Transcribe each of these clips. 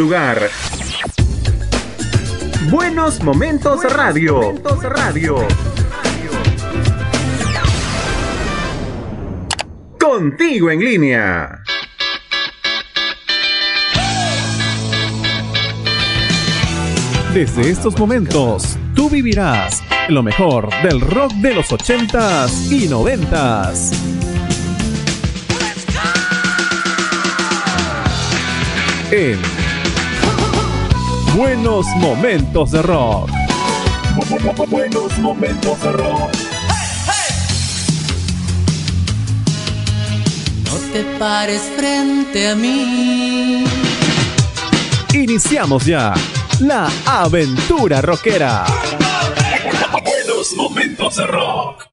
lugar. Buenos Momentos Radio. Momentos Radio. Contigo en línea. Desde estos momentos, tú vivirás lo mejor del rock de los 80s y 90s. En Buenos Momentos de Rock. Buenos Momentos de Rock. No te pares frente a mí. Iniciamos ya la aventura rockera. Buenos Momentos de Rock.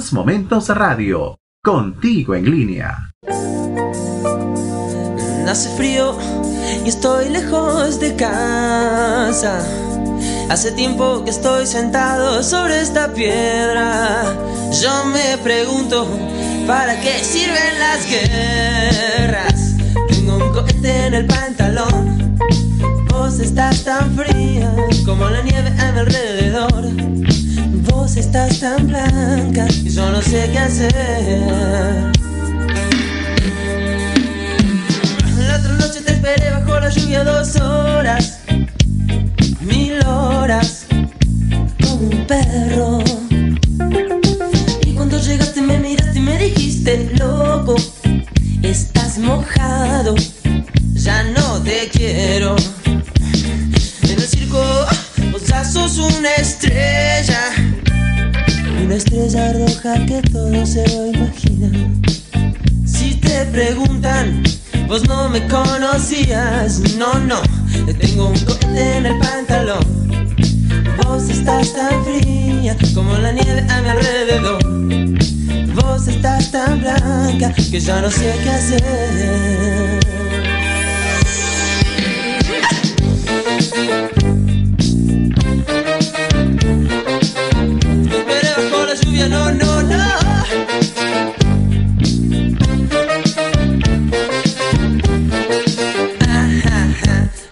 Buenos Momentos Radio, contigo en línea. Hace frío y estoy lejos de casa. Hace tiempo que estoy sentado sobre esta piedra. Yo me pregunto, ¿para qué sirven las guerras? Tengo un cohete en el pantalón. Vos estás tan fría como la nieve a mi alrededor. Estás tan blanca y yo no sé qué hacer. La otra noche te esperé bajo la lluvia dos horas,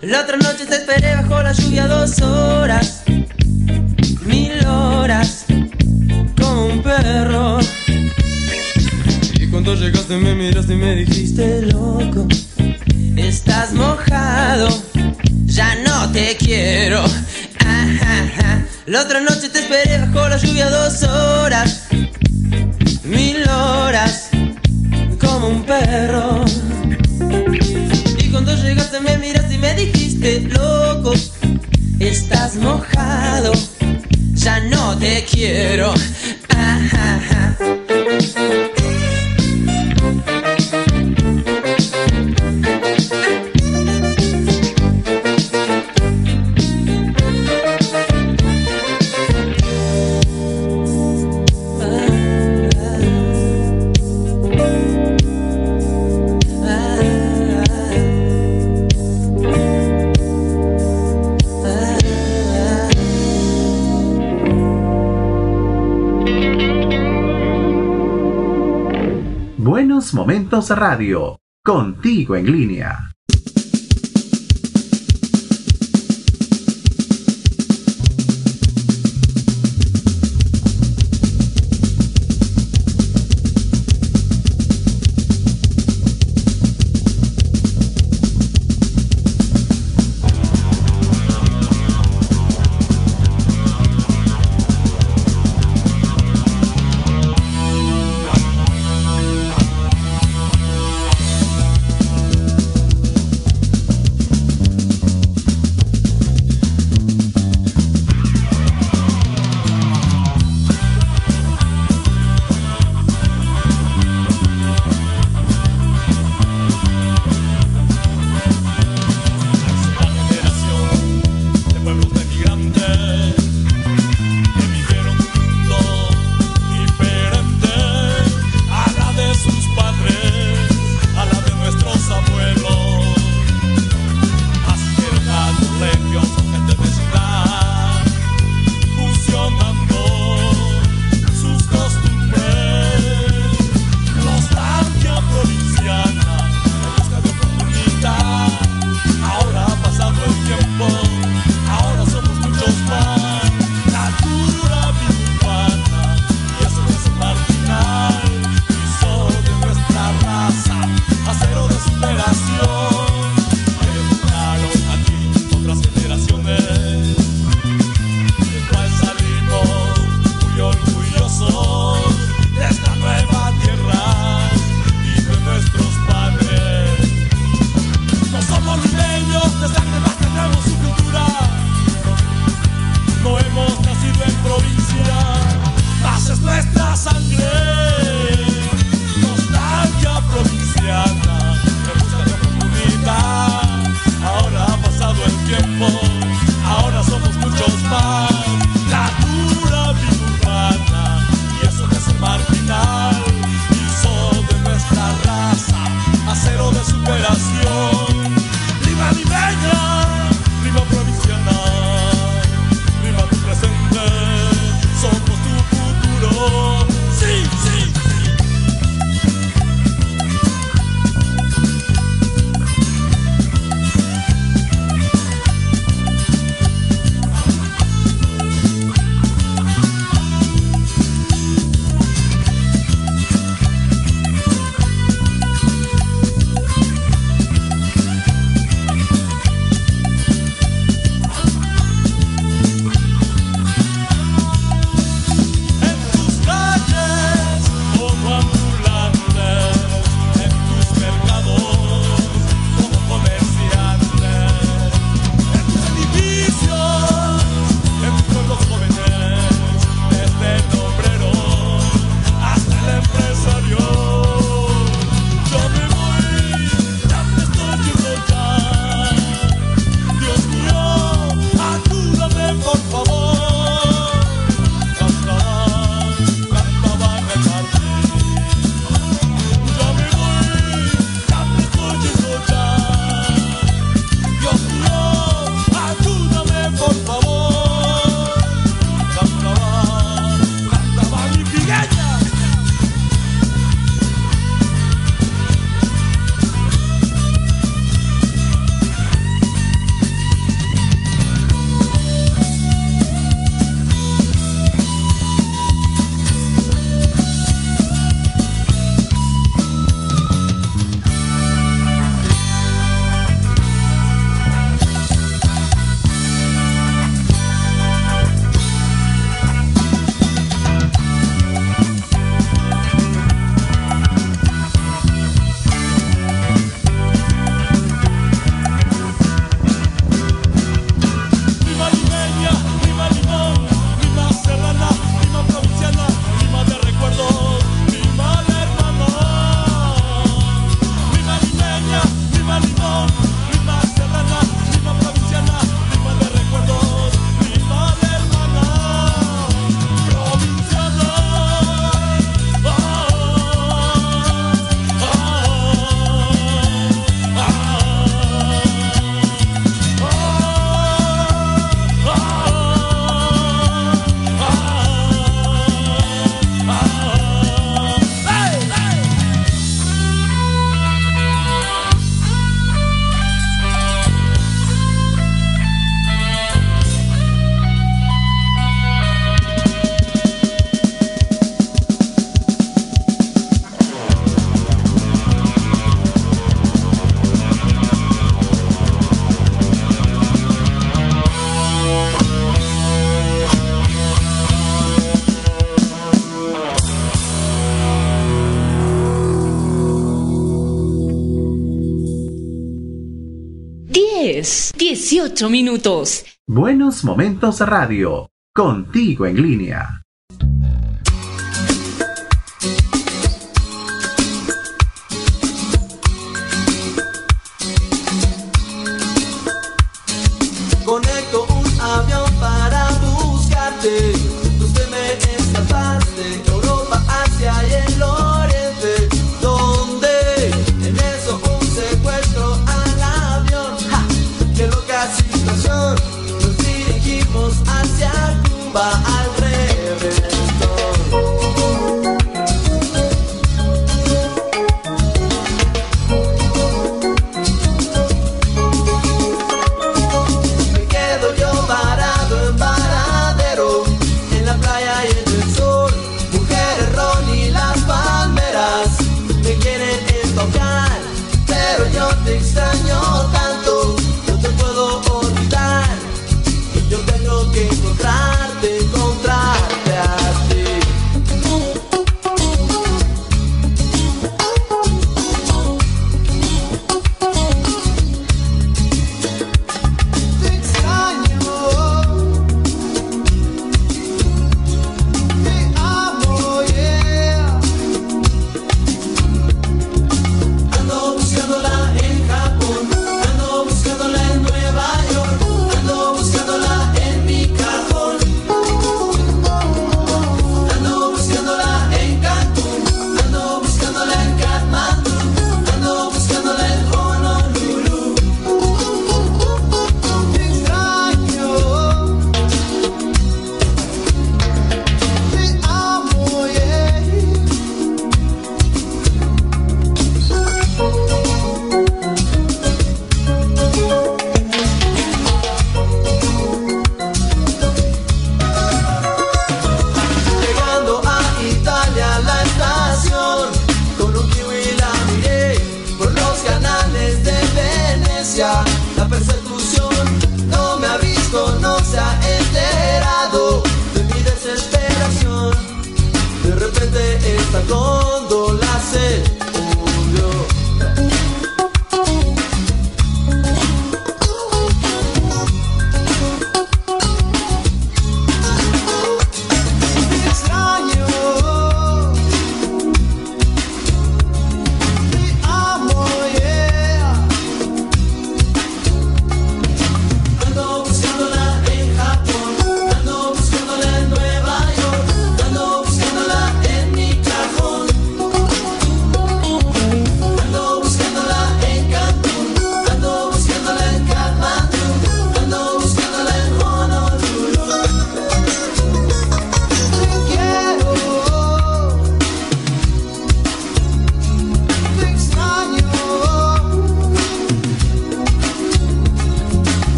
La otra noche te esperé bajo la lluvia dos horas, miraste y me dijiste, loco, estás mojado, ya no te quiero. La otra noche te esperé bajo Radio, contigo en línea. 18 minutos. Buenos Momentos Radio, contigo en línea.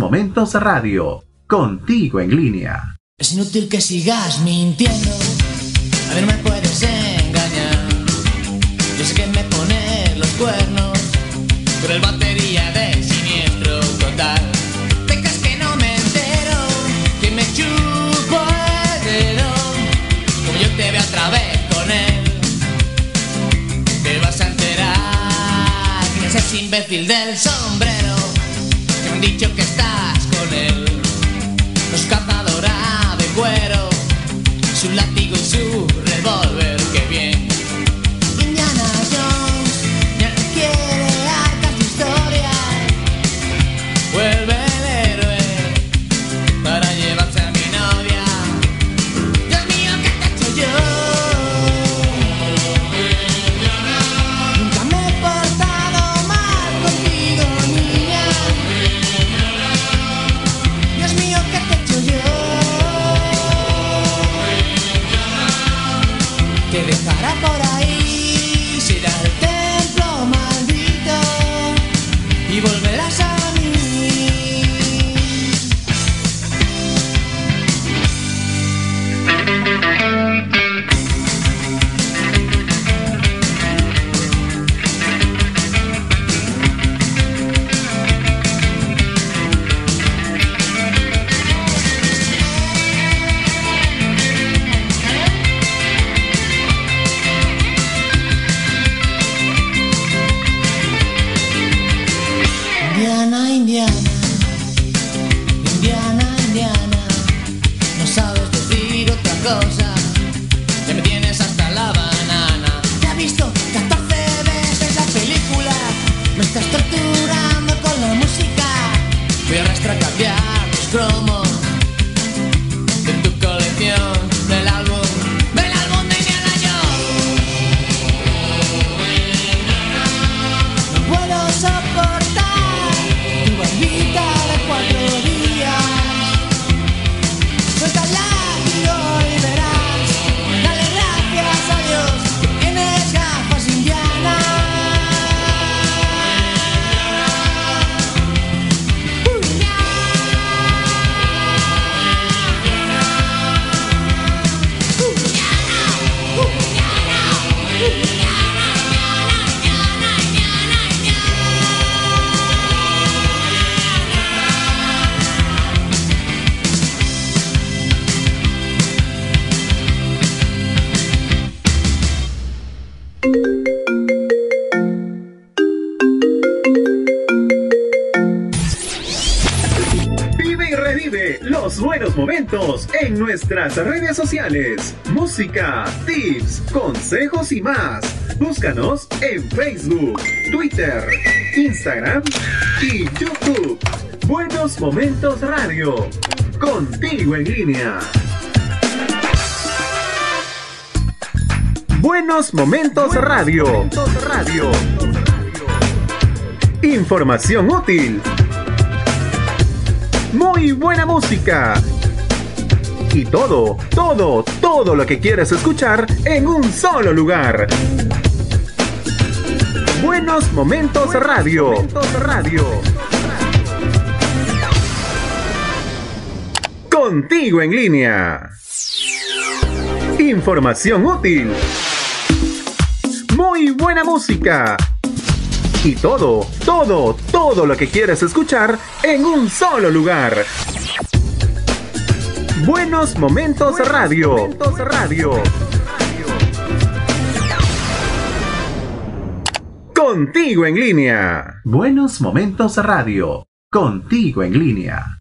Momentos Radio, contigo en línea. Es inútil que sigas mintiendo, a mí no me puedes engañar. Yo sé que me pones los cuernos, pero el batería de siniestro total. Te crees que no me entero, que me chupo el dedo, como yo te veo otra vez con él. Te vas a enterar, que es imbécil del sol dicho que está. nuestras redes sociales. Música, tips, consejos y más. Búscanos en Facebook, Twitter, Instagram y YouTube. Buenos Momentos Radio. Contigo en línea. Buenos Momentos Radio. Momentos radio. Información útil. Muy buena música y todo, todo, todo lo que quieres escuchar en un solo lugar. Buenos Momentos Radio. Momentos Radio. Contigo en línea. Información útil. Muy buena música. Y todo, todo, todo lo que quieres escuchar en un solo lugar. Buenos Momentos Radio. Momentos Radio. Contigo en línea. Buenos Momentos Radio. Contigo en línea.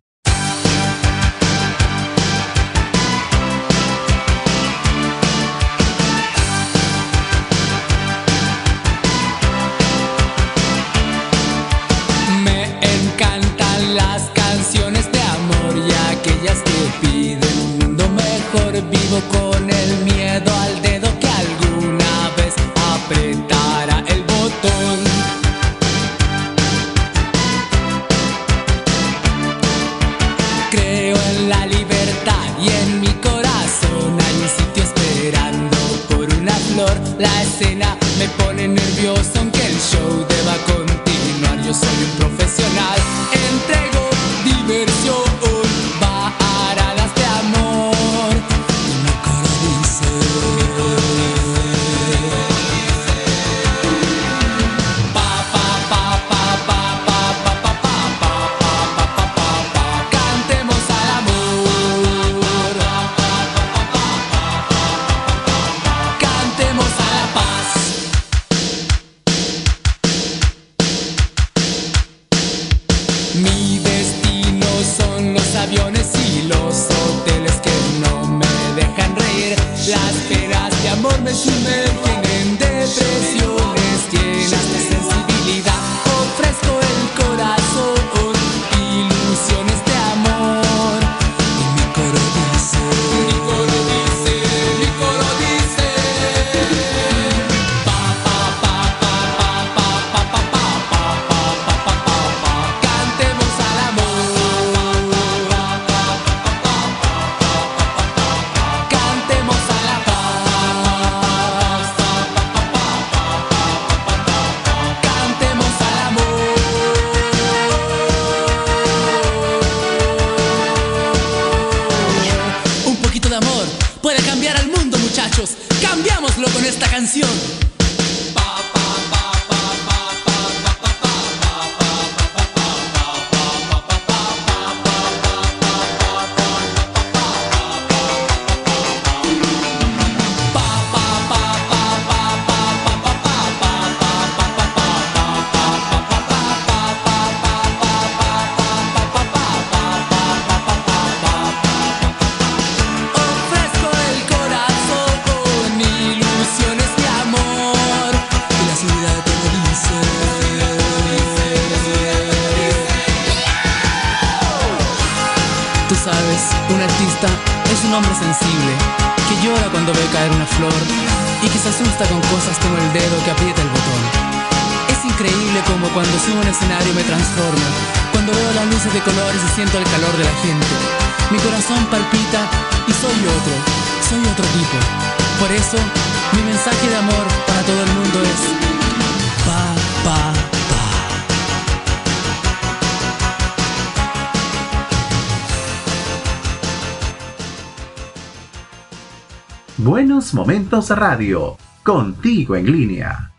escenario me transformo. Cuando veo las luces de colores y siento el calor de la gente. Mi corazón palpita y soy otro, soy otro tipo. Por eso, mi mensaje de amor para todo el mundo es pa, pa, pa. Buenos Momentos Radio, contigo en línea.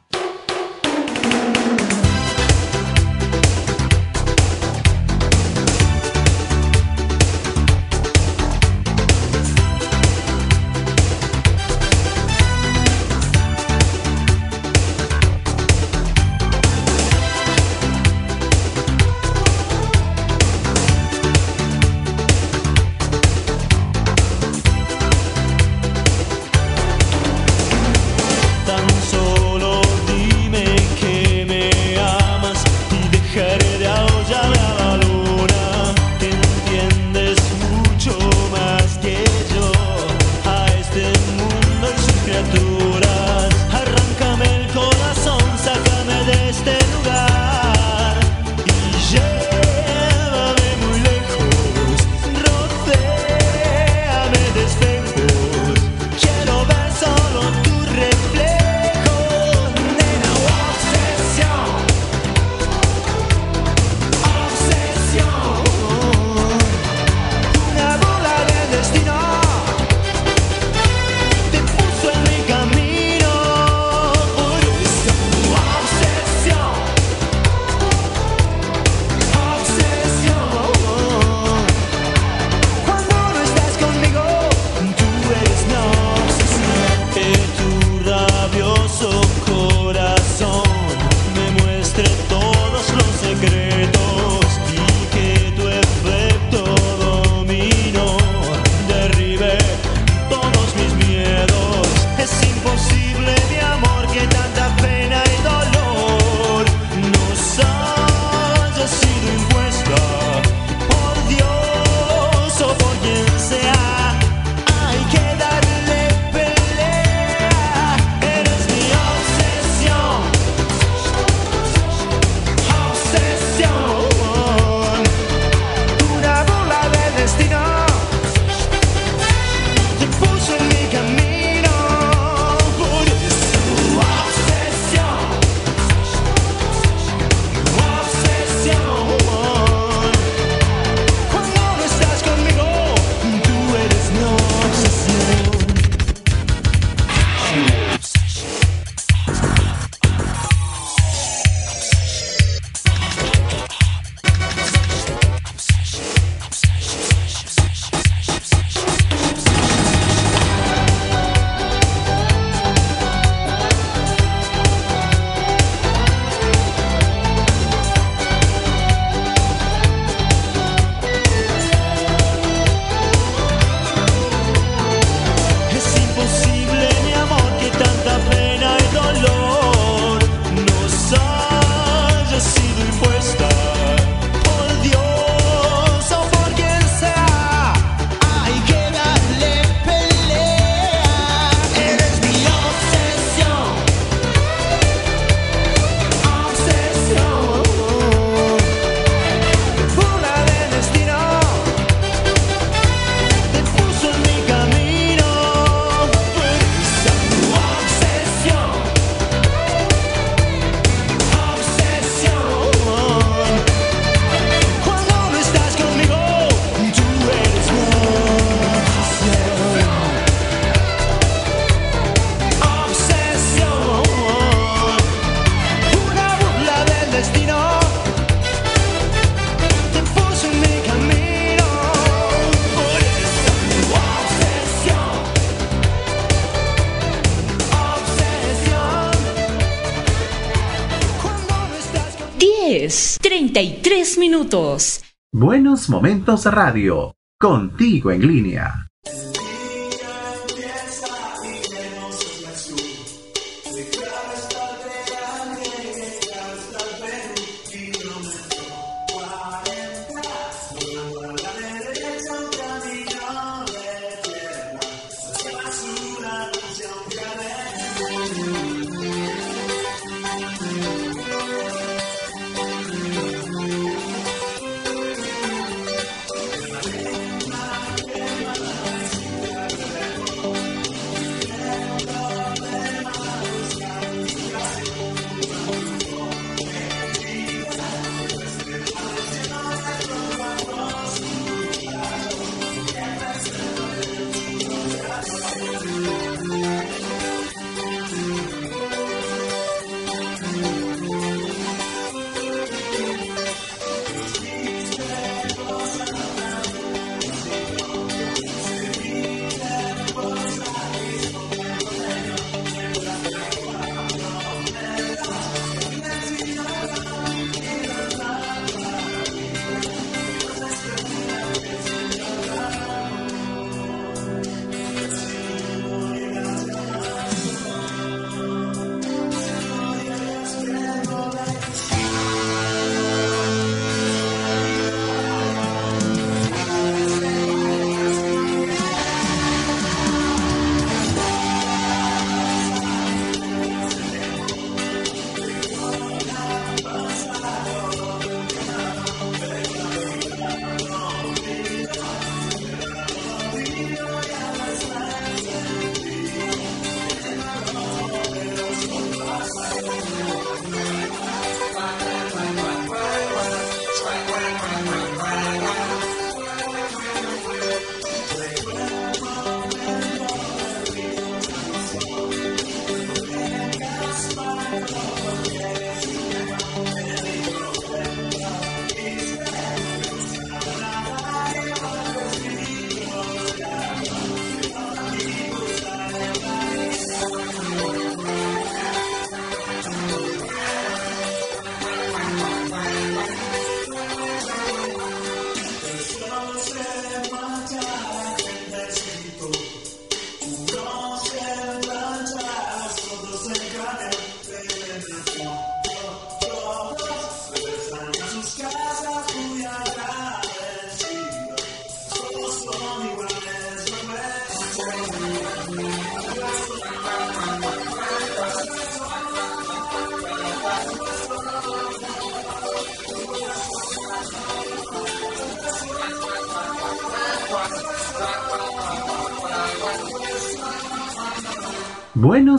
33 minutos. Buenos Momentos Radio, contigo en línea.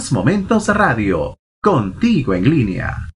Momentos Radio, contigo en línea.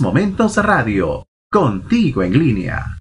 Momentos Radio, contigo en línea.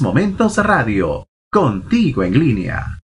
Momentos Radio, contigo en línea.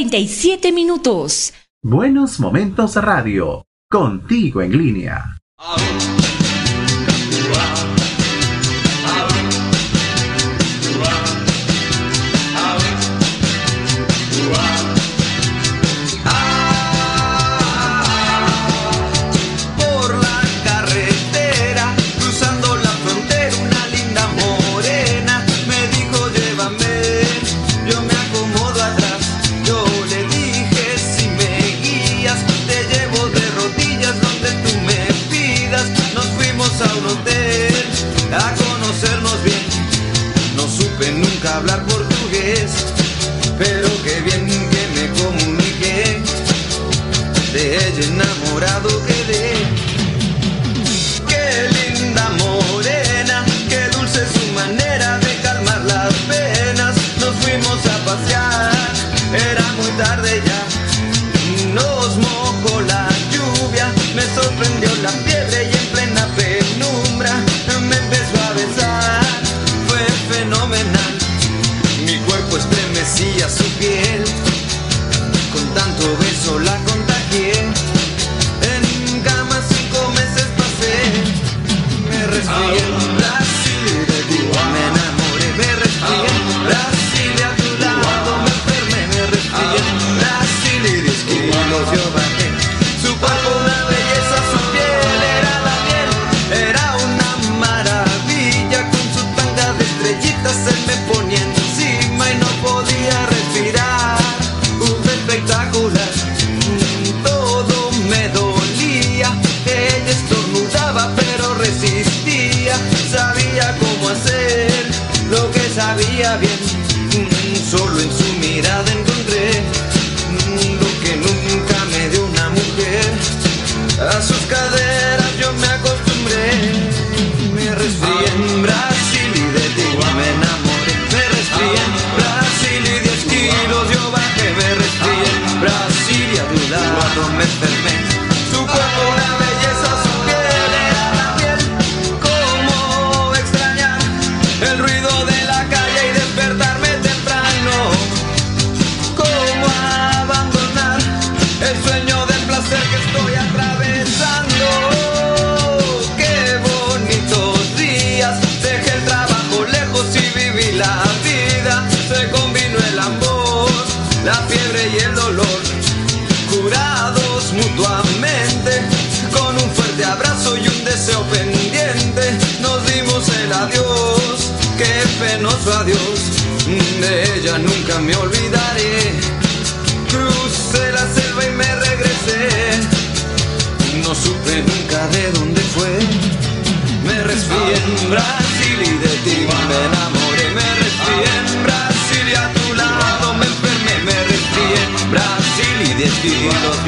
47 minutos. Buenos Momentos Radio, contigo en línea.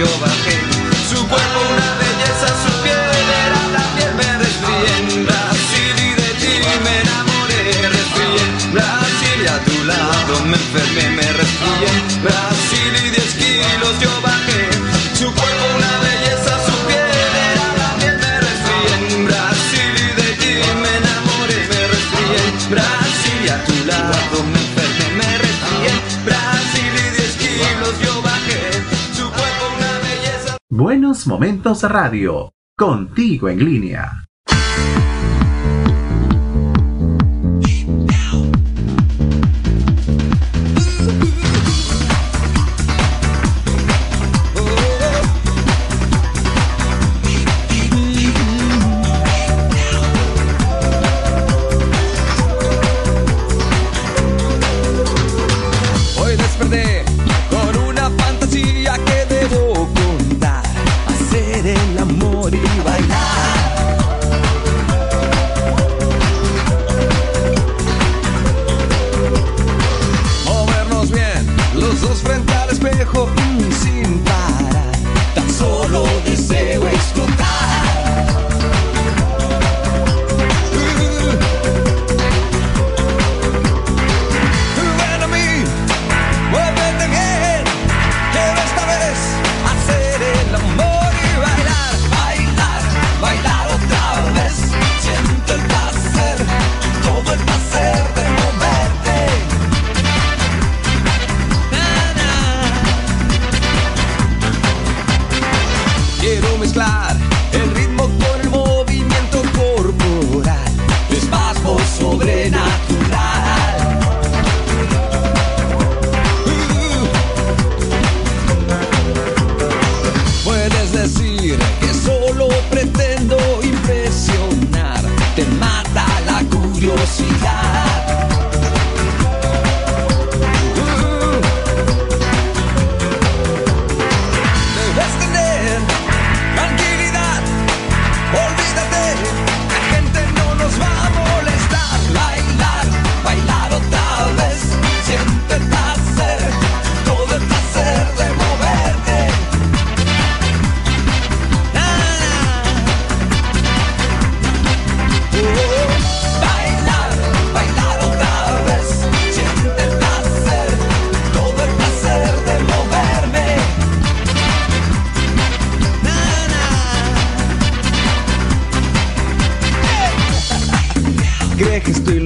今日は Momentos Radio, contigo en línea.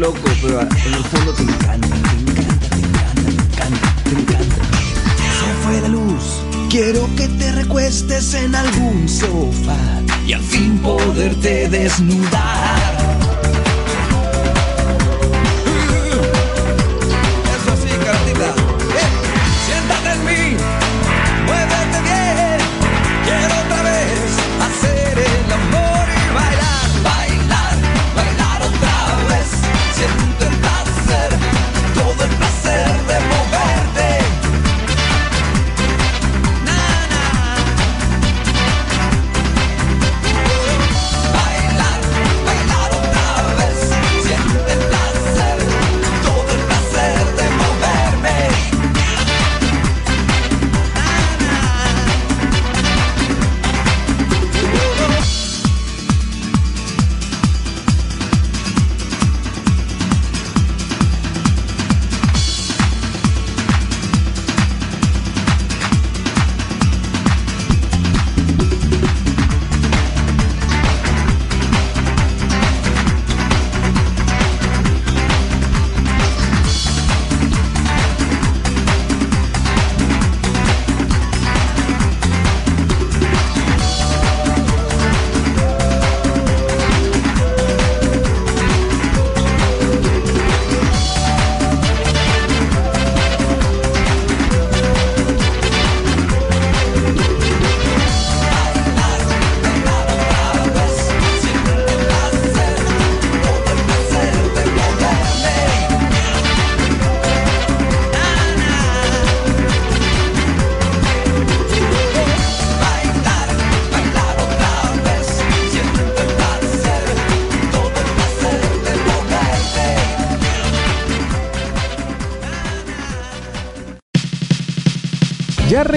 loco, pero en el fondo te encanta, te encanta, te encanta, te encanta, te encanta. Se fue la luz, quiero que te recuestes en algún sofá y al fin poderte desnudar.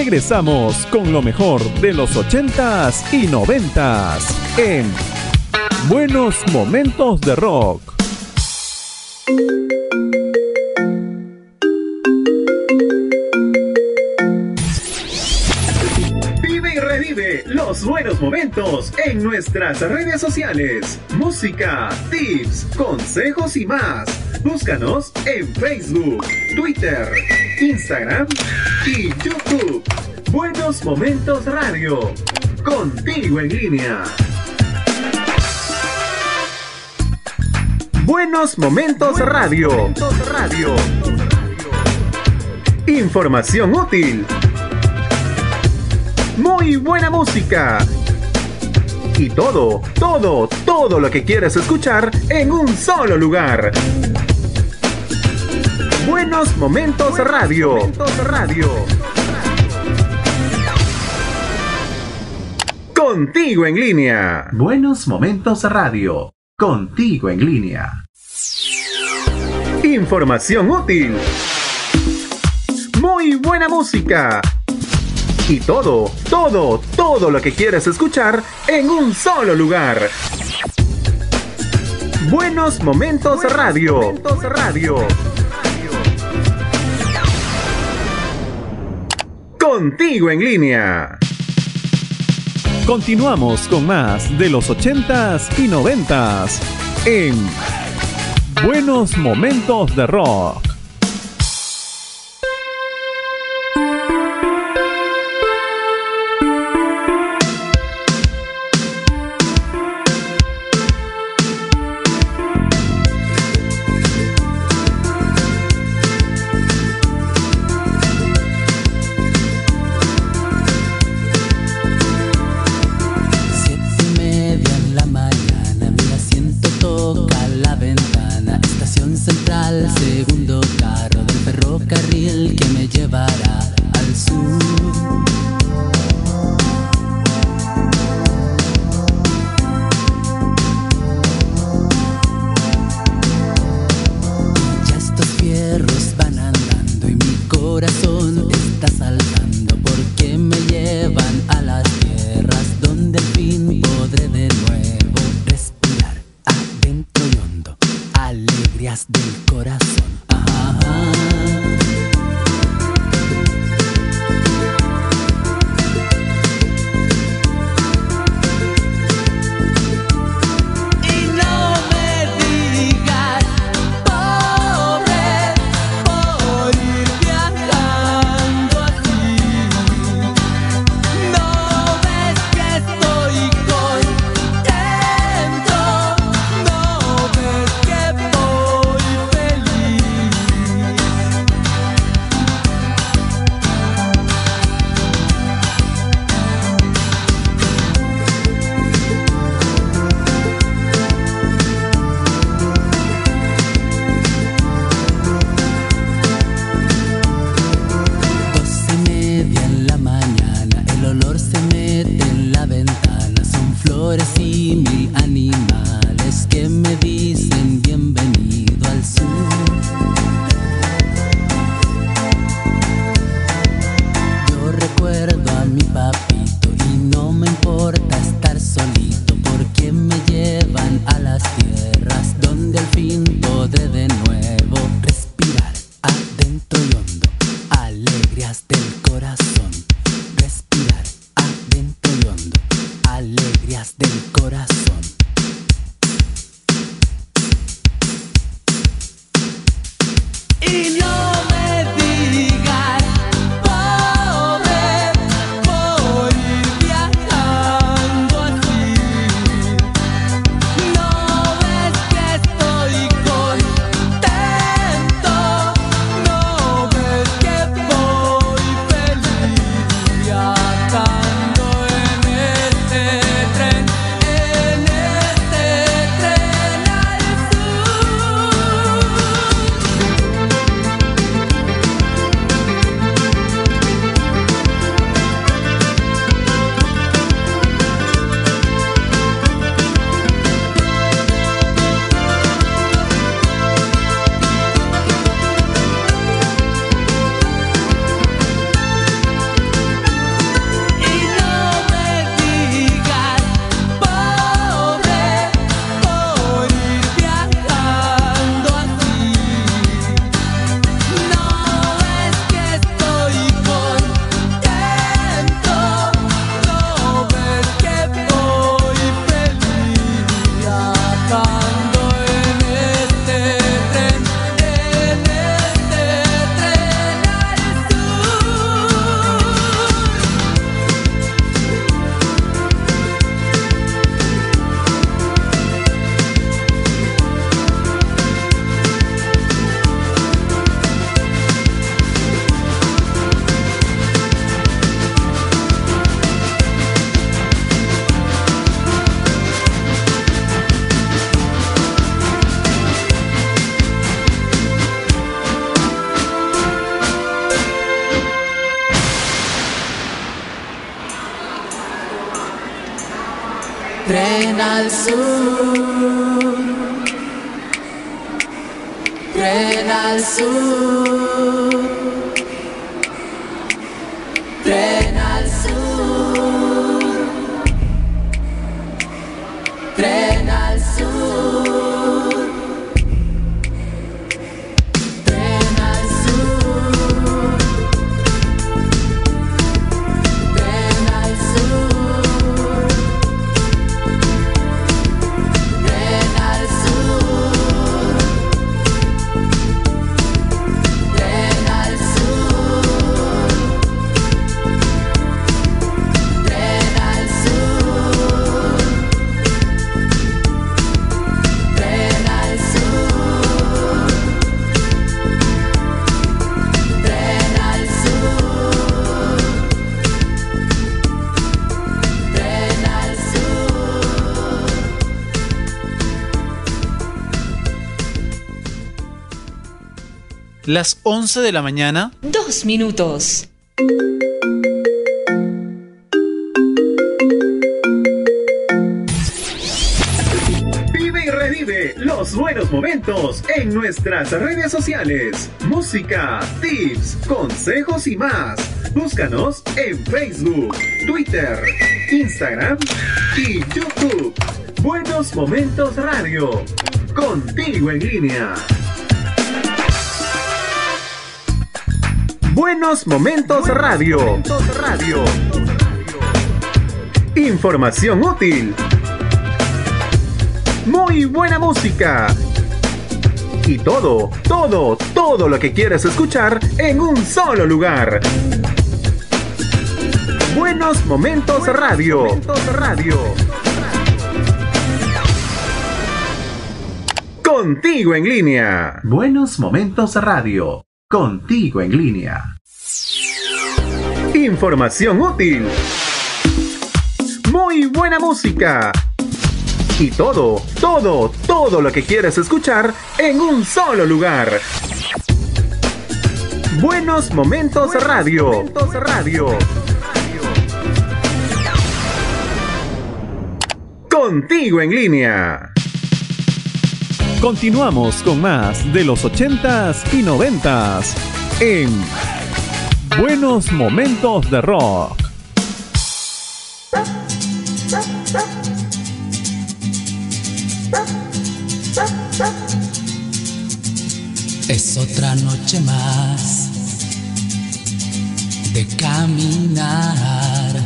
Regresamos con lo mejor de los 80s y 90s en Buenos Momentos de Rock. Vive y revive los buenos momentos en nuestras redes sociales. Música, tips, consejos y más. Búscanos en Facebook, Twitter, Instagram y YouTube. Buenos Momentos Radio. Contigo en línea. Buenos Momentos Radio. Radio. Información útil. Muy buena música. Y todo, todo, todo lo que quieres escuchar en un solo lugar. Buenos Momentos Radio. Radio. Contigo en línea. Buenos Momentos Radio. Contigo en línea. Información útil. Muy buena música. Y todo, todo, todo lo que quieres escuchar en un solo lugar. Buenos Momentos Radio. Momentos Radio. Contigo en línea. Continuamos con más de los 80s y 90s en Buenos Momentos de Rock. Las 11 de la mañana. Dos minutos. Vive y revive los buenos momentos en nuestras redes sociales. Música, tips, consejos y más. Búscanos en Facebook, Twitter, Instagram y YouTube. Buenos Momentos Radio. Contigo en línea. Buenos Momentos Radio. Radio. Información útil. Muy buena música. Y todo, todo, todo lo que quieres escuchar en un solo lugar. Buenos Momentos Radio. Radio. Contigo en línea. Buenos Momentos Radio. Contigo en línea. Información útil. Muy buena música. Y todo, todo, todo lo que quieres escuchar en un solo lugar. Buenos Momentos Radio. Radio. Contigo en línea. Continuamos con más de los 80s y 90s en Buenos Momentos de Rock. Es otra noche más de caminar.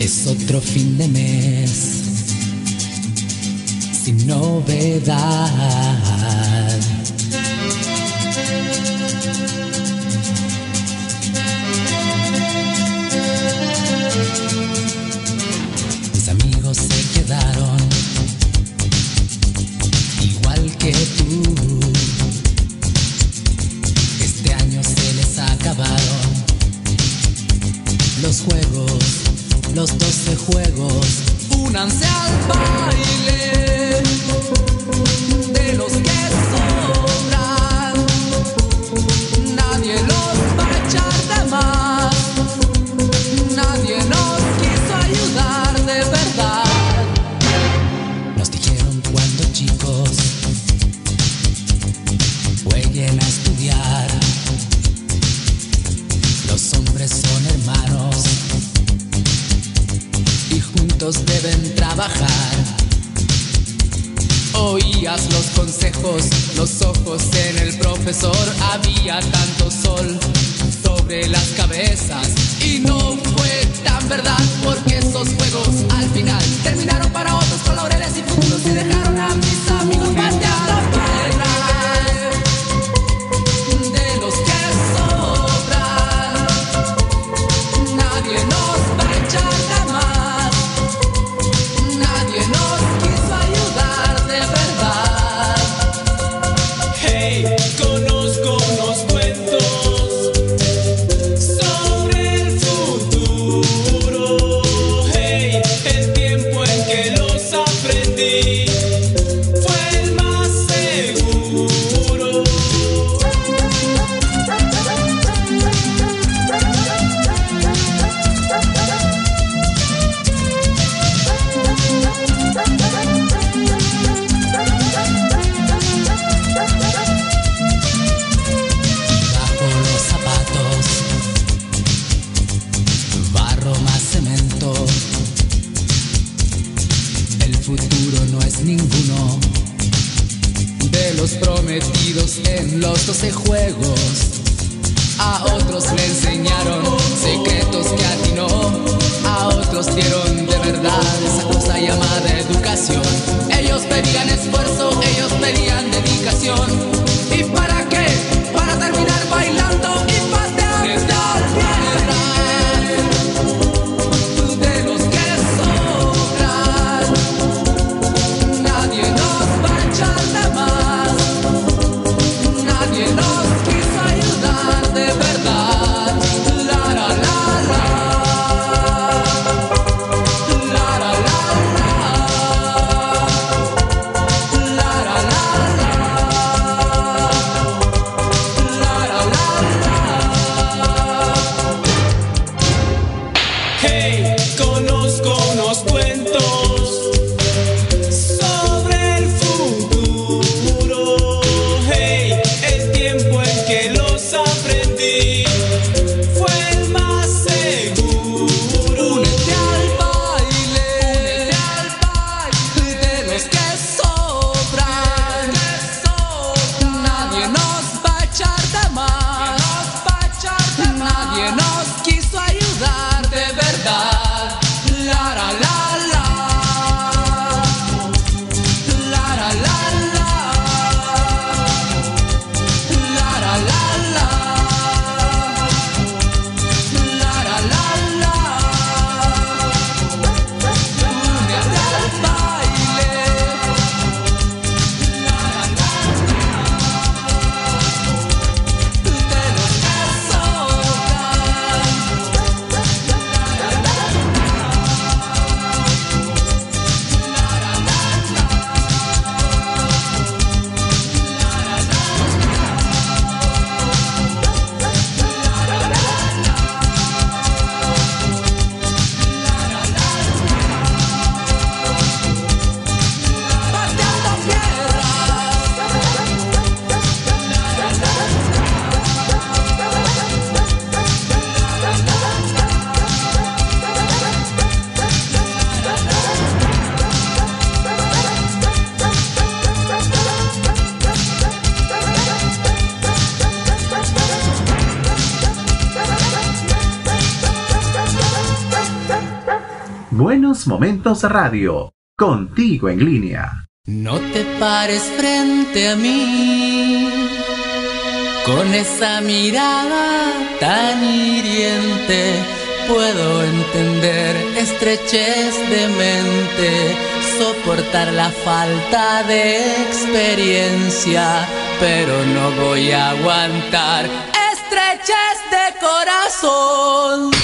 Es otro fin de mes sin novedad. Mis amigos se quedaron igual que tú. Este año se les acabaron los juegos, los 12 juegos. Únanse al baile de los Los consejos, los ojos en el profesor. Había tanto sol sobre las cabezas y no fue tan verdad porque esos juegos al final terminaron para otros con y futuros y dejaron a mis amigos Momentos Radio, contigo en línea. No te pares frente a mí con esa mirada tan hiriente. Puedo entender estrechez soportar la falta de experiencia, pero no voy a aguantar estrechez de corazón.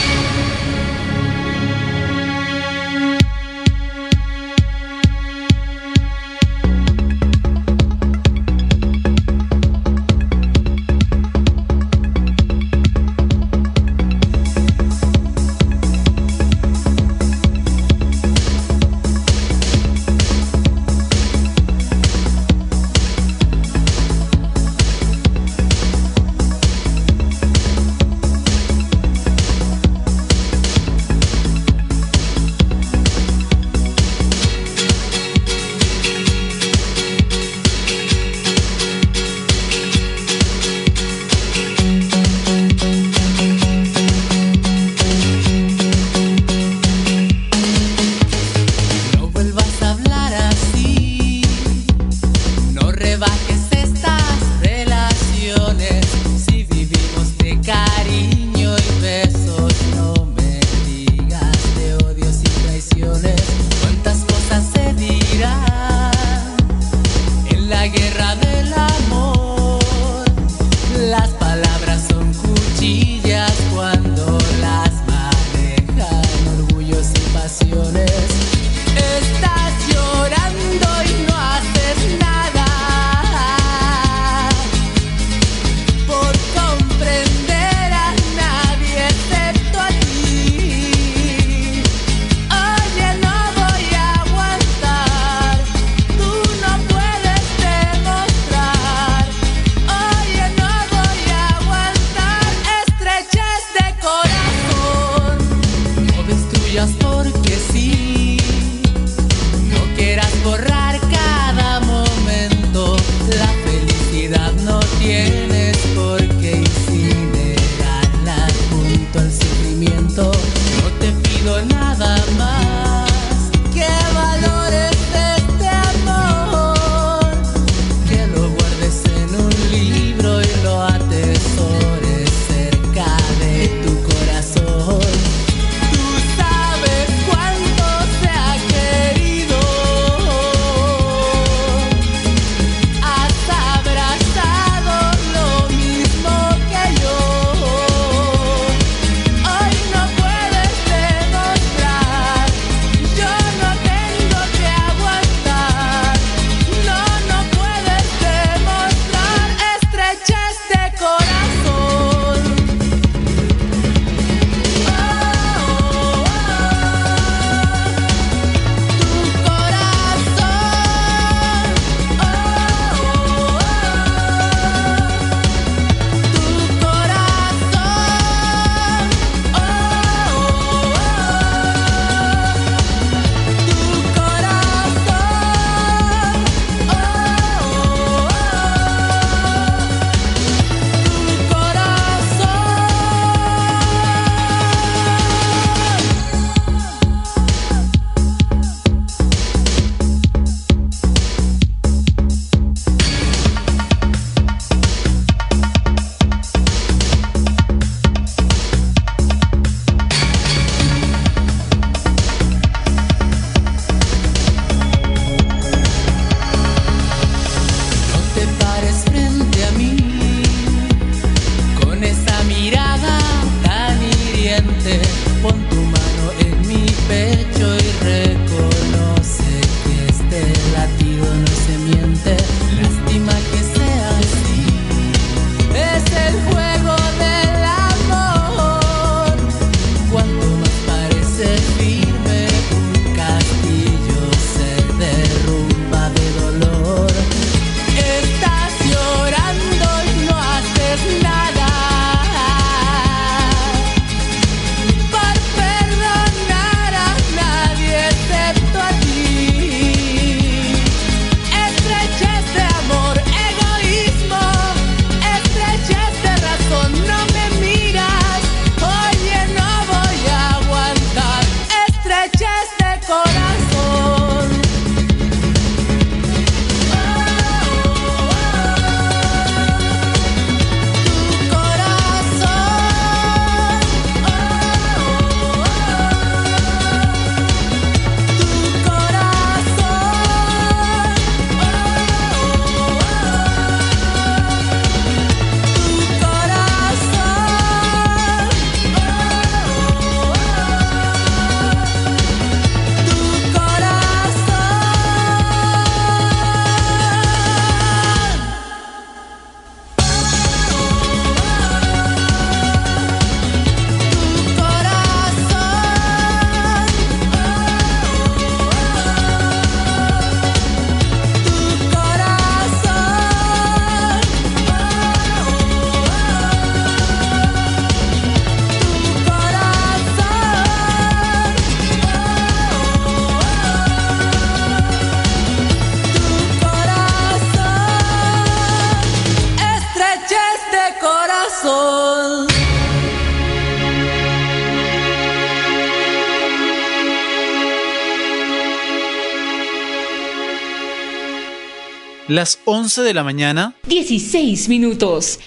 Las 11 de la mañana, 16 minutos.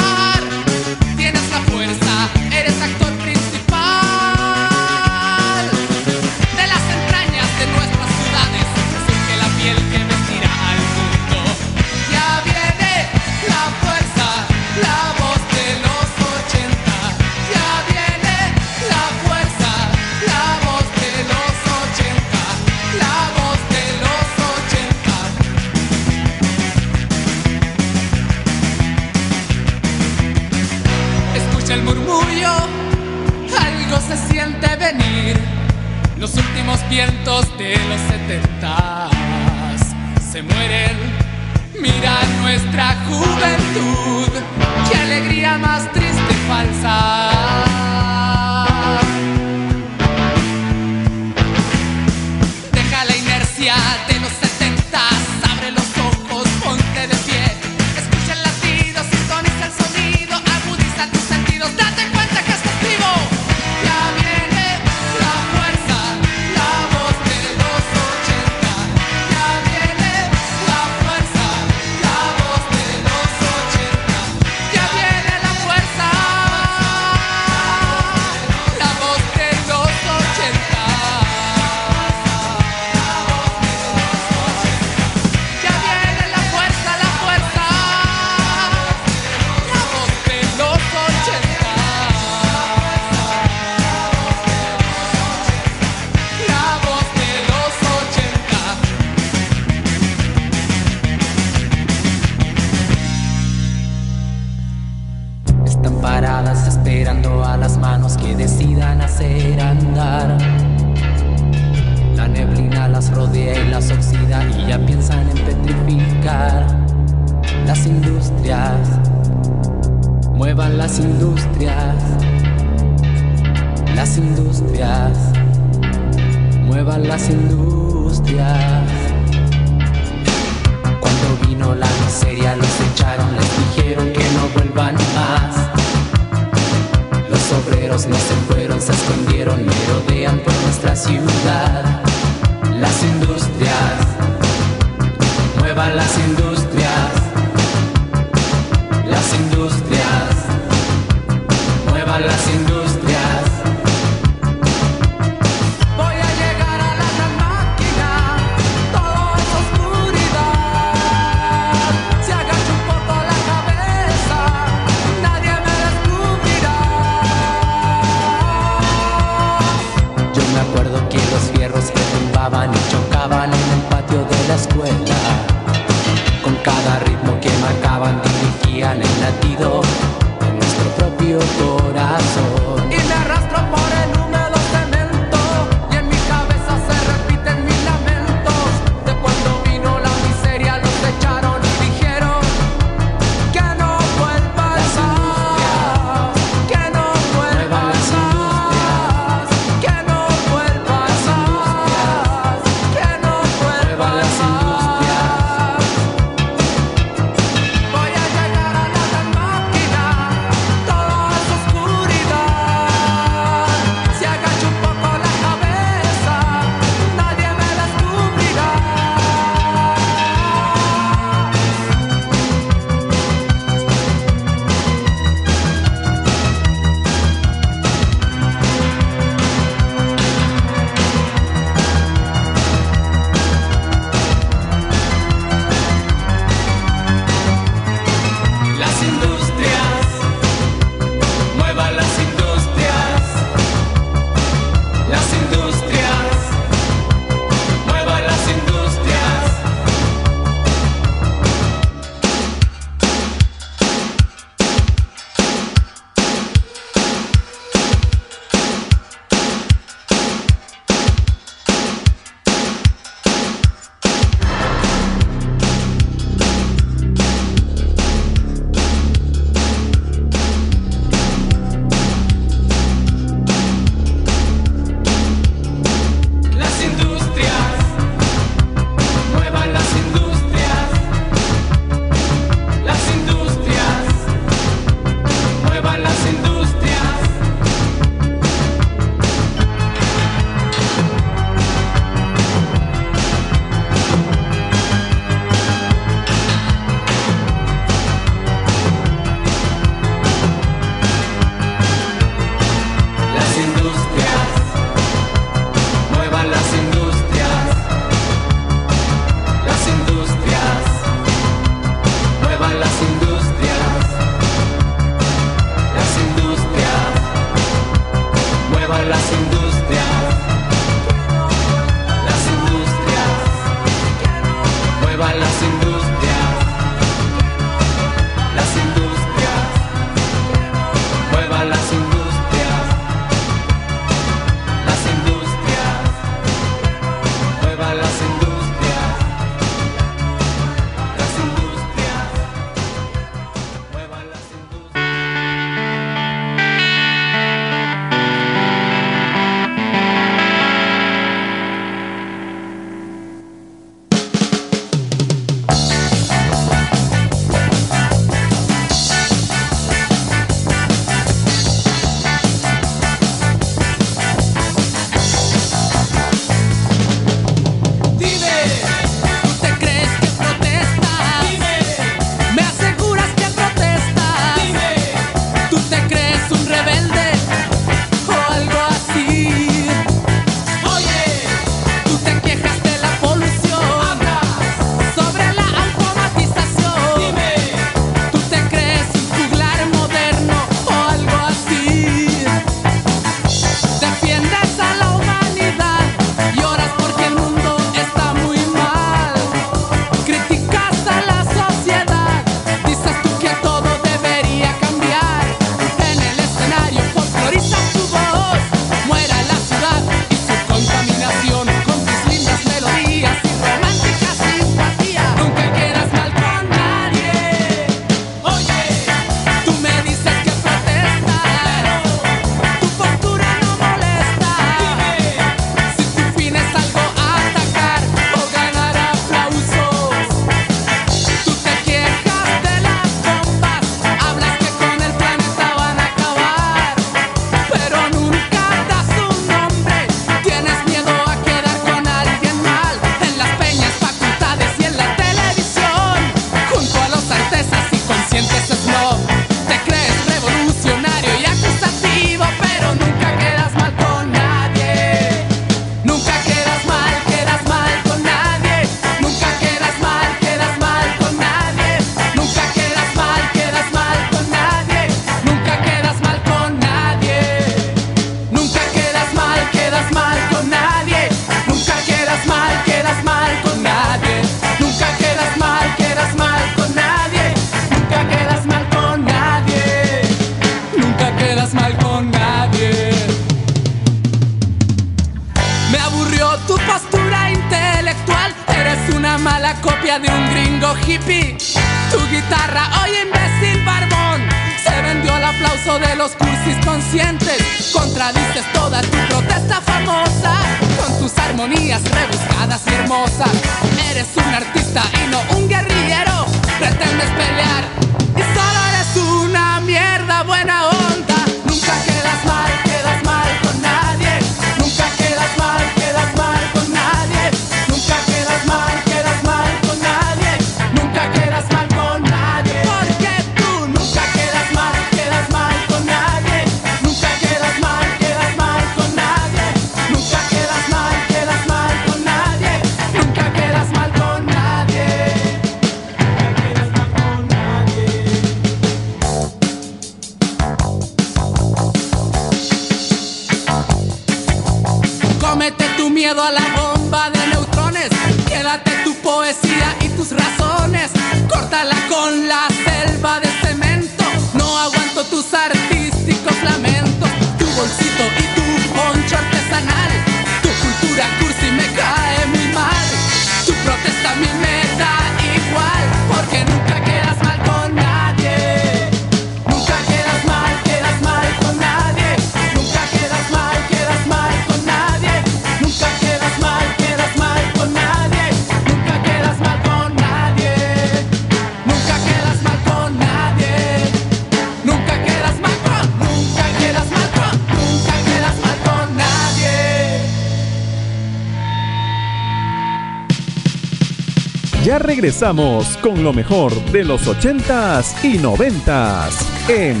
Regresamos con lo mejor de los 80s y 90s en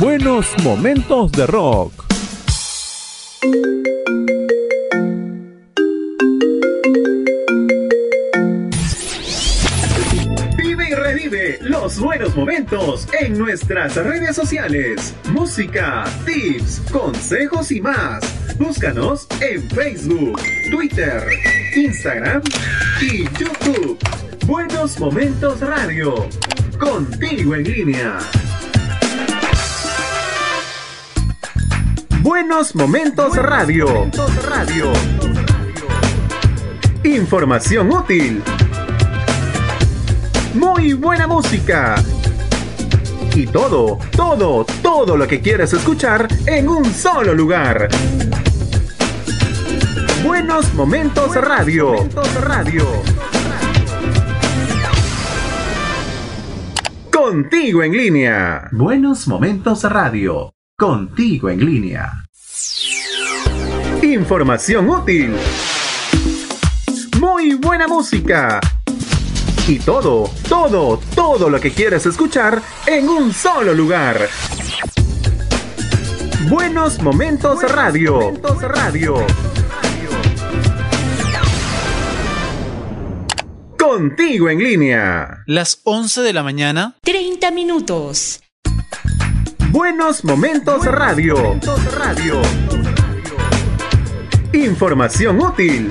Buenos Momentos de Rock. Los buenos momentos en nuestras redes sociales. Música, tips, consejos y más. Búscanos en Facebook, Twitter, Instagram y YouTube. Buenos Momentos Radio. Contigo en línea. Buenos Momentos Radio. Radio. Información útil. Muy buena música. Y todo, todo, todo lo que quieres escuchar en un solo lugar. Buenos Momentos Radio. Radio. Contigo en línea. Buenos Momentos Radio. Contigo en línea. Información útil. Muy buena música. Y todo, todo, todo lo que quieres escuchar en un solo lugar. Buenos Momentos Radio. Radio. Contigo en línea. Las 11 de la mañana. 30 minutos. Buenos Momentos Radio. Radio. Información útil.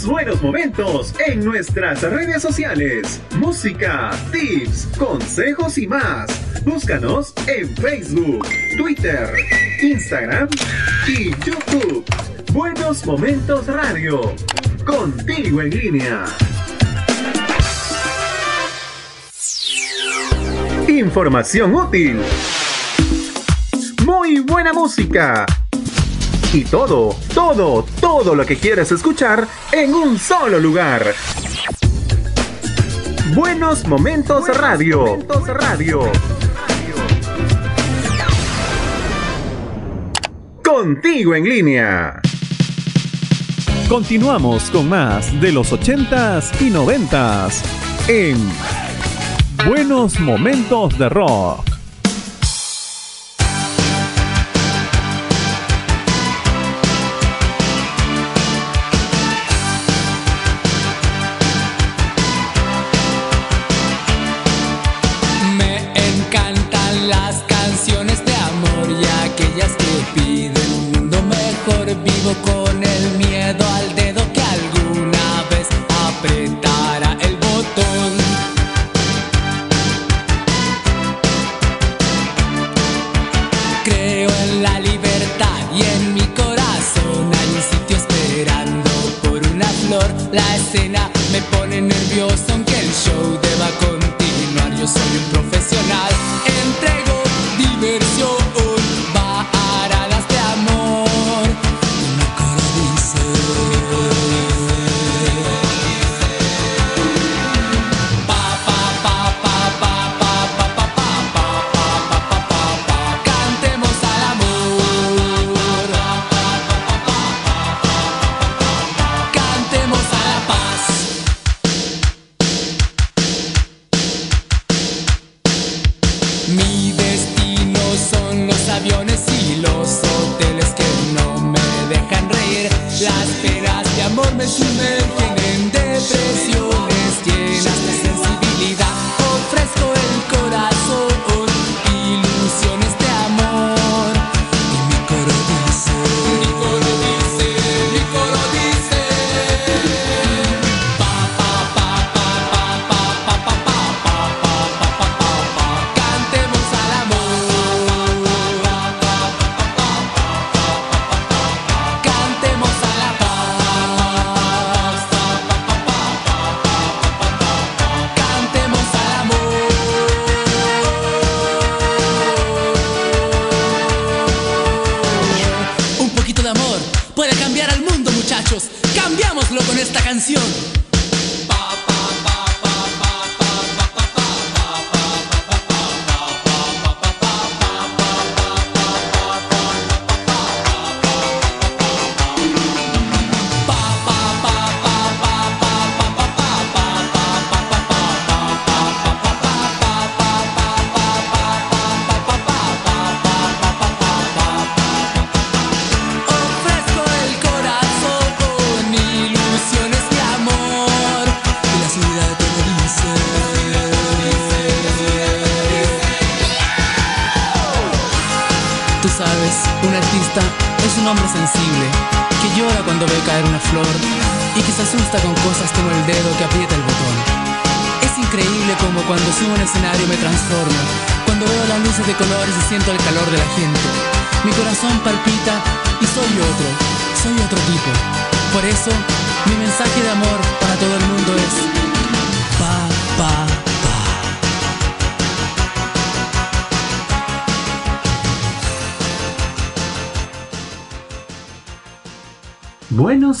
Buenos momentos en nuestras redes sociales. Música, tips, consejos y más. Búscanos en Facebook, Twitter, Instagram y YouTube. Buenos Momentos Radio. Contigo en línea. Información útil. Muy buena música. Y todo, todo, todo lo que quieres escuchar en un solo lugar. Buenos Momentos Radio. Radio. Contigo en línea. Continuamos con más de los 80s y 90s en Buenos Momentos de Rock.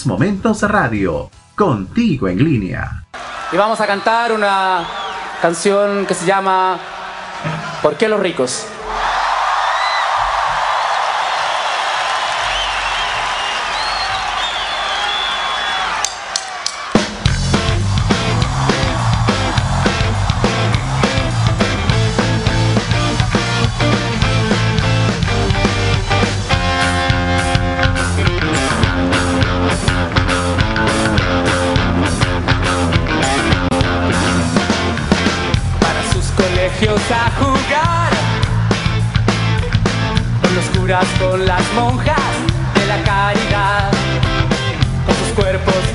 Momentos Radio, contigo en línea. Y vamos a cantar una canción que se llama ¿Por qué los ricos?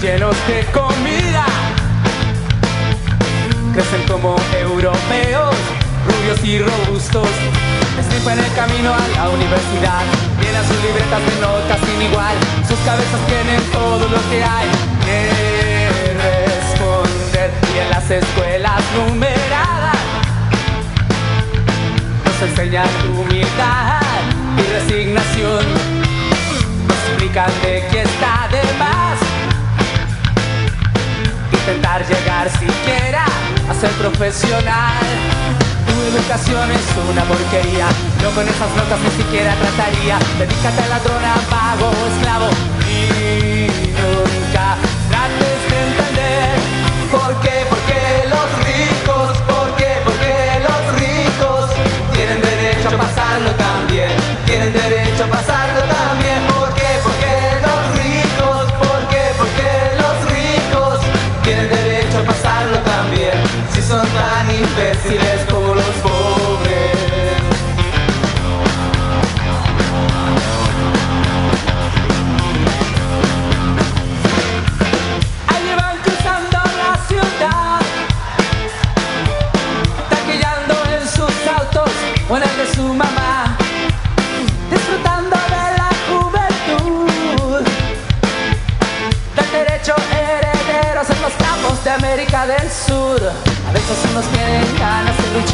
llenos de comida. Crecen como europeos, rubios y robustos. Estripan el camino a la universidad. Llenan sus libretas de notas sin igual. Sus cabezas tienen todo lo que hay que responder. Y en las escuelas numeradas nos enseñan humildad y resignación. Nos explican de qué está de más intentar llegar siquiera a ser profesional. Tu educación es una porquería, no con esas notas ni siquiera trataría. Dedícate a ladrona, vago esclavo y nunca trates de entender por qué, por qué los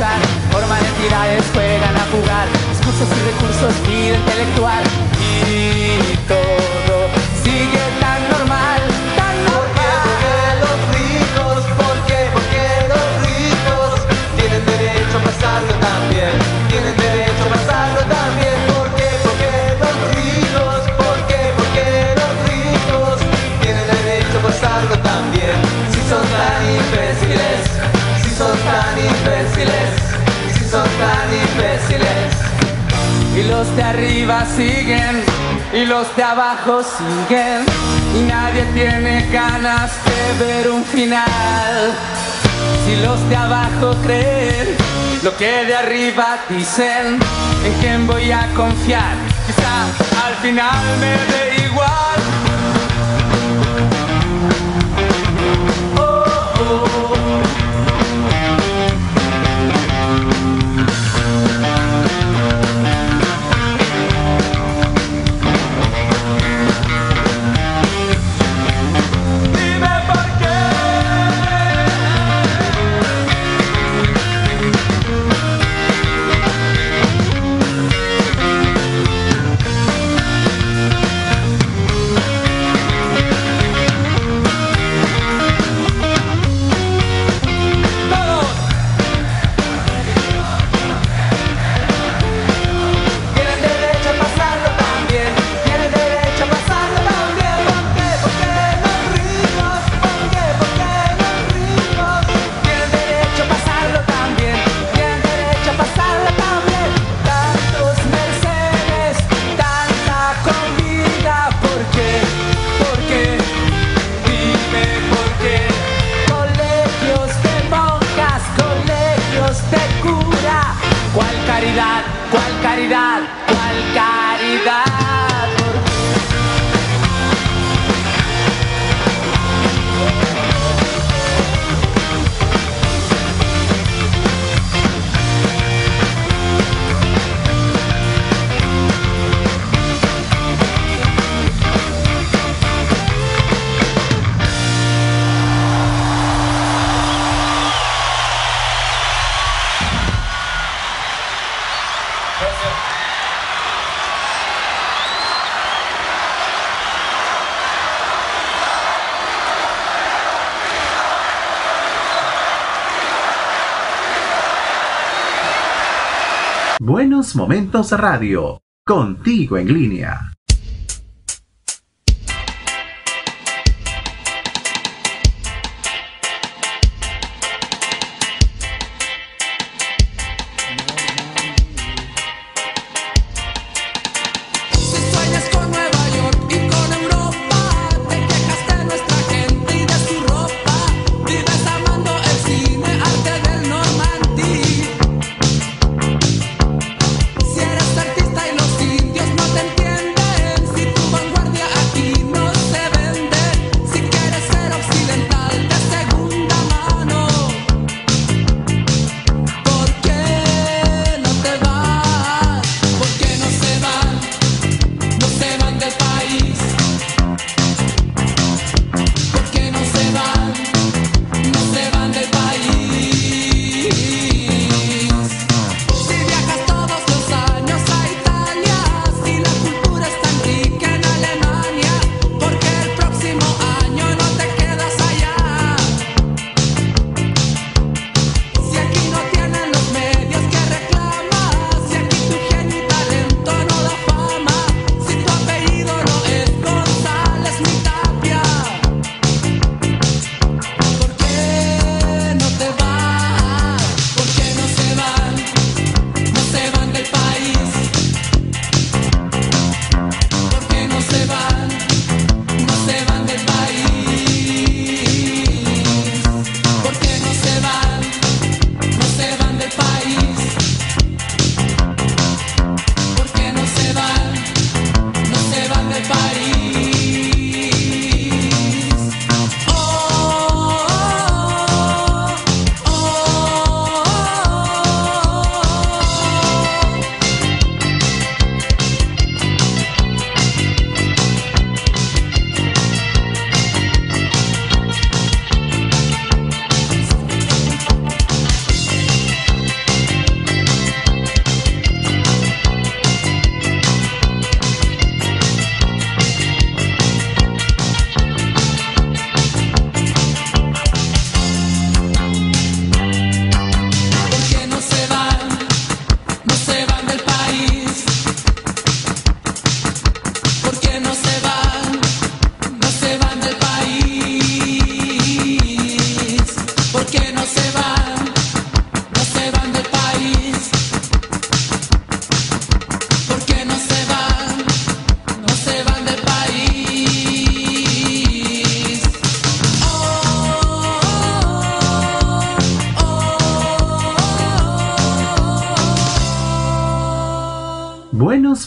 pensar, forman entidades, juegan a jugar, discursos y recursos, vida intelectual y todo. Y los de arriba siguen y los de abajo siguen Y nadie tiene ganas de ver un final Si los de abajo creen lo que de arriba dicen ¿En quién voy a confiar? Quizá al final me dé Momentos Radio, contigo en línea.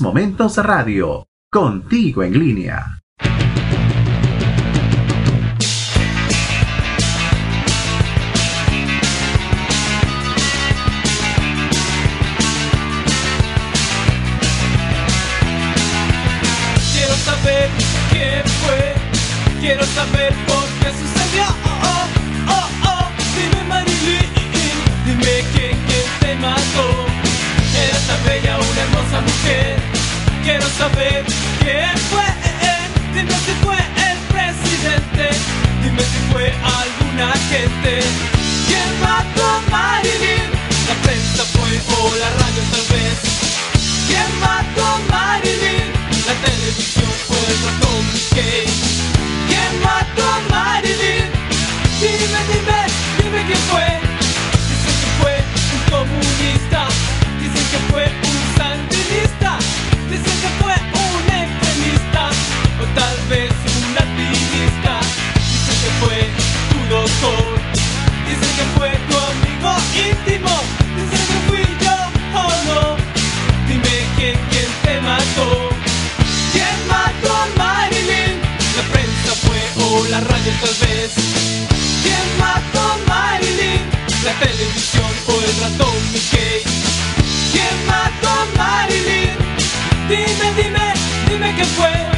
Momentos Radio, contigo en línea. Quiero saber quién fue, quiero saber por qué sucedió. Oh, oh, oh, oh. Dime Marilyn, dime quién, quién te mató. Eres tan bella, Quiero saber quién fue, dime si fue el presidente, dime si fue alguna gente. ¿Quién mató a Marilyn? La prensa fue o la radio tal vez. ¿Quién mató a Marilyn? La televisión fue el ratón. ¿Quién mató a Marilyn? Dime, dime, dime quién fue. Dicen que fue un comunista. Dicen que fue. Dicen que fue un extremista. O tal vez un activista. Dicen que fue tu doctor. Dicen que fue tu amigo íntimo. Dicen que fui yo o no. Dime quién, quién te mató. ¿Quién mató a Marilyn? La prensa fue o la radio tal vez. ¿Quién mató a Marilyn? La televisión o el ratón Mickey. Dime, dime, dime quién fue.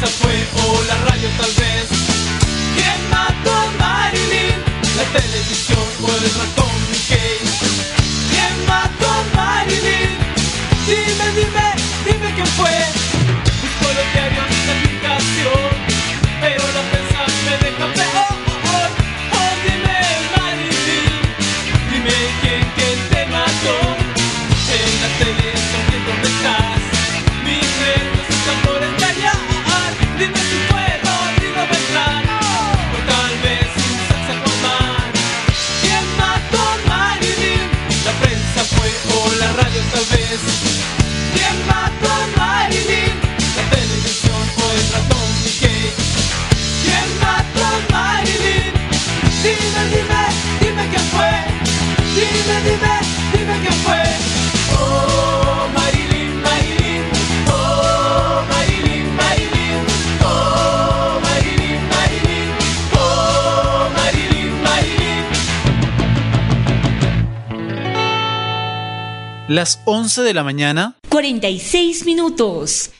Prensa fue o la radio tal vez. ¿Quién mató a Marilyn? La televisión o el ratón Mickey. ¿Quién mató a Marilyn? Dime, dime, dime quién fue. Dime, dime, quién fue. Oh, Marilyn, Marilyn. Oh, Marilyn, Marilyn. Oh, Marilyn, Marilyn. Oh, Marilyn, Marilyn. Las 11 de la mañana 46 minutos.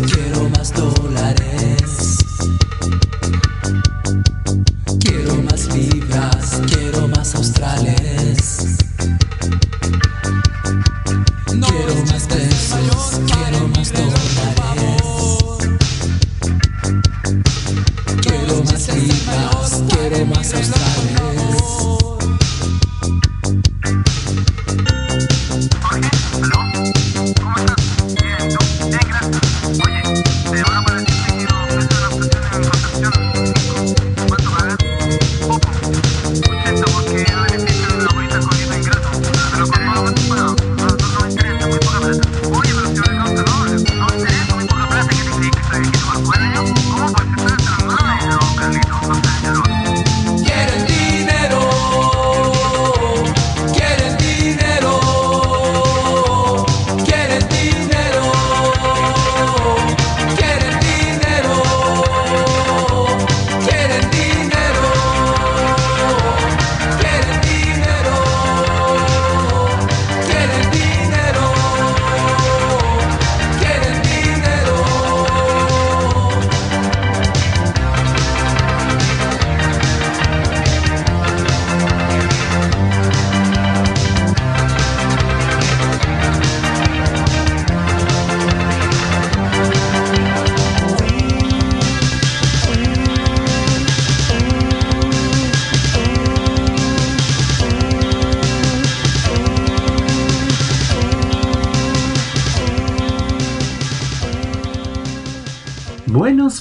Quiero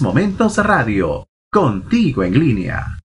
Momentos Radio, contigo en línea.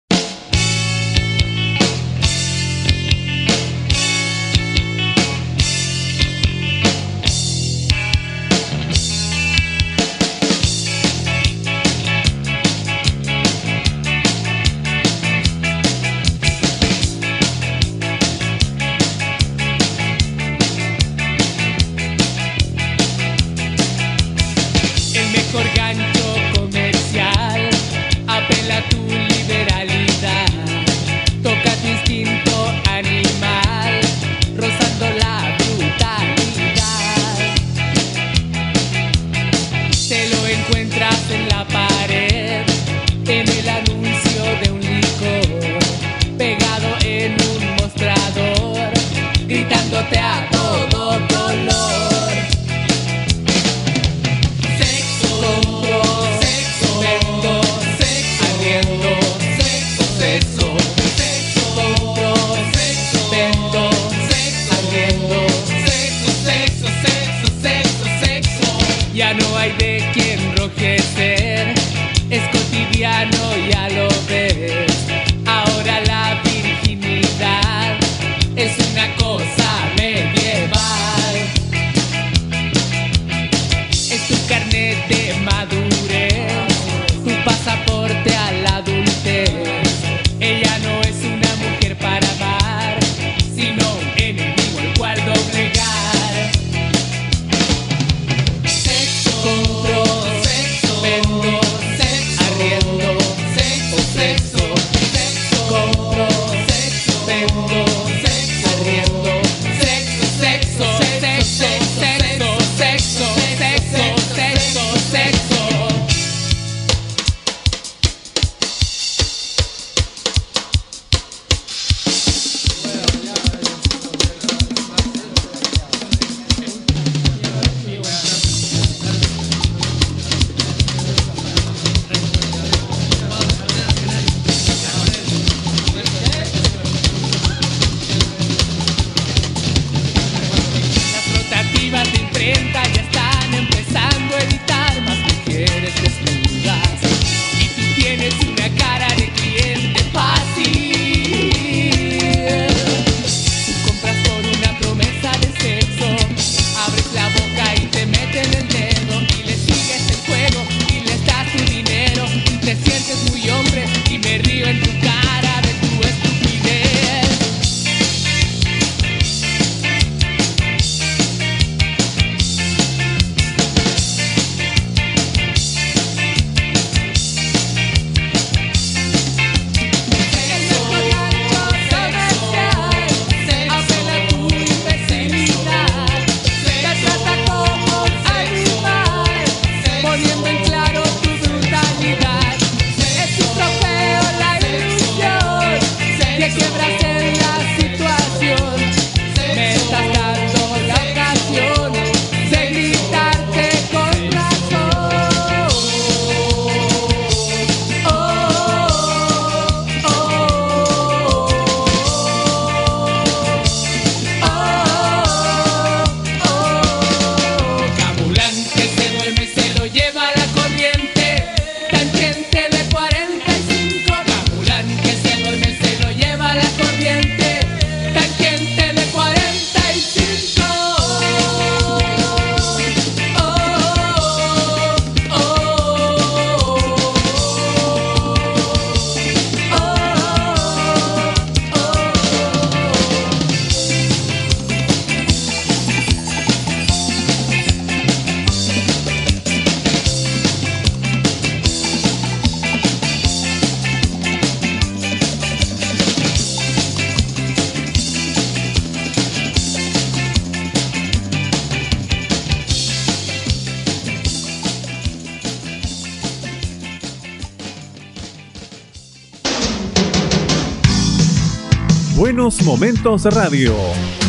Momentos Radio.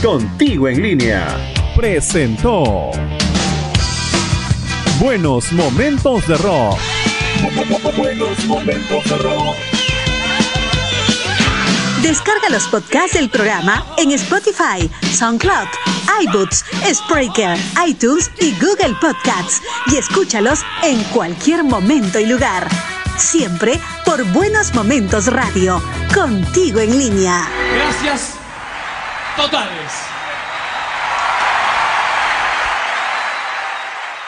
Contigo en línea. Presentó. Buenos Momentos de Rock. Buenos momentos de rock. Descarga los podcasts del programa en Spotify, SoundCloud, iBooks, Spreaker, iTunes y Google Podcasts y escúchalos en cualquier momento y lugar. Siempre por Buenos Momentos Radio, contigo en línea. Gracias.